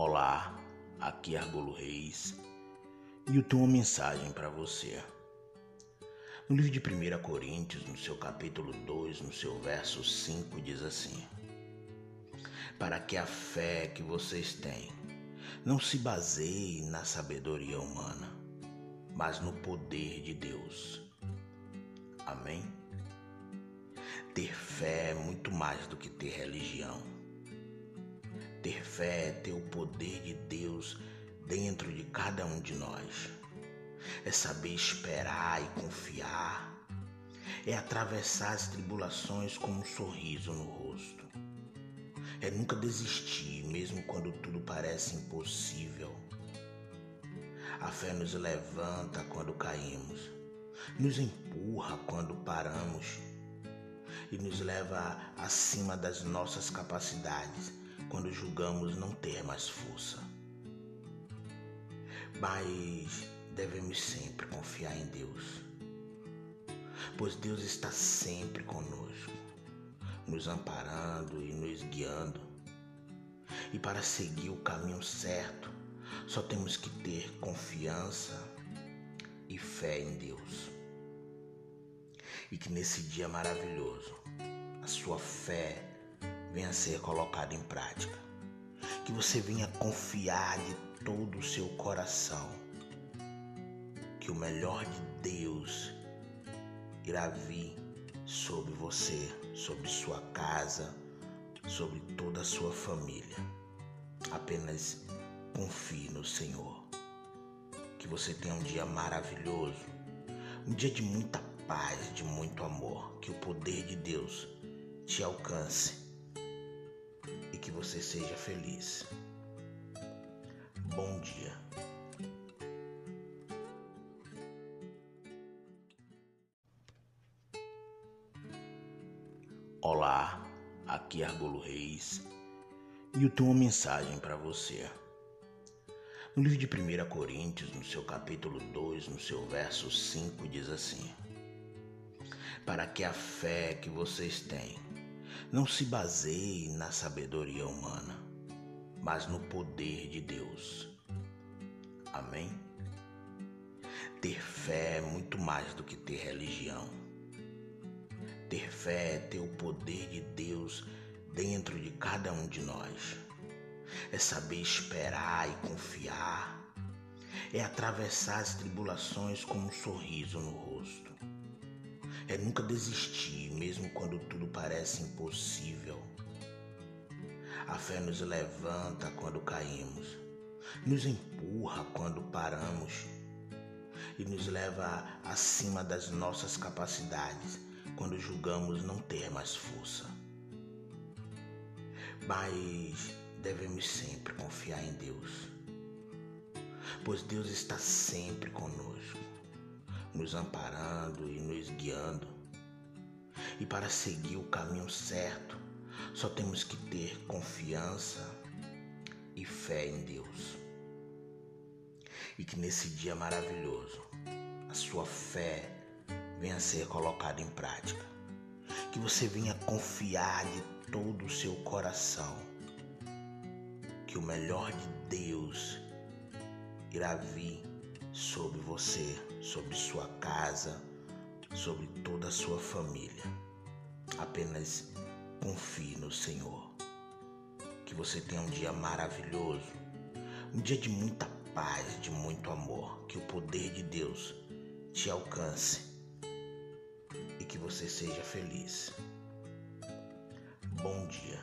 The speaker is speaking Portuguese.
Olá, aqui é Argolo Reis e eu tenho uma mensagem para você. No livro de 1 Coríntios, no seu capítulo 2, no seu verso 5, diz assim: Para que a fé que vocês têm não se baseie na sabedoria humana, mas no poder de Deus. Amém? Ter fé é muito mais do que ter religião. Ter fé é ter o poder de Deus dentro de cada um de nós. É saber esperar e confiar. É atravessar as tribulações com um sorriso no rosto. É nunca desistir, mesmo quando tudo parece impossível. A fé nos levanta quando caímos, nos empurra quando paramos e nos leva acima das nossas capacidades quando julgamos não ter mais força. Mas devemos sempre confiar em Deus, pois Deus está sempre conosco, nos amparando e nos guiando. E para seguir o caminho certo, só temos que ter confiança e fé em Deus. E que nesse dia maravilhoso, a sua fé venha ser colocado em prática. Que você venha confiar de todo o seu coração que o melhor de Deus irá vir sobre você, sobre sua casa, sobre toda a sua família. Apenas confie no Senhor. Que você tenha um dia maravilhoso, um dia de muita paz, de muito amor. Que o poder de Deus te alcance e que você seja feliz. Bom dia. Olá, aqui é Argolo Reis e eu tenho uma mensagem para você. No livro de 1 Coríntios, no seu capítulo 2, no seu verso 5, diz assim: Para que a fé que vocês têm não se baseie na sabedoria humana, mas no poder de Deus. Amém? Ter fé é muito mais do que ter religião. Ter fé é ter o poder de Deus dentro de cada um de nós. É saber esperar e confiar. É atravessar as tribulações com um sorriso no rosto é nunca desistir, mesmo quando tudo parece impossível. A fé nos levanta quando caímos, nos empurra quando paramos e nos leva acima das nossas capacidades quando julgamos não ter mais força. Mas devemos sempre confiar em Deus, pois Deus está sempre conosco nos amparando e nos guiando. E para seguir o caminho certo, só temos que ter confiança e fé em Deus. E que nesse dia maravilhoso, a sua fé venha a ser colocada em prática. Que você venha confiar de todo o seu coração que o melhor de Deus irá vir sobre você, sobre sua casa, sobre toda a sua família. Apenas confie no Senhor. Que você tenha um dia maravilhoso, um dia de muita paz, de muito amor. Que o poder de Deus te alcance e que você seja feliz. Bom dia.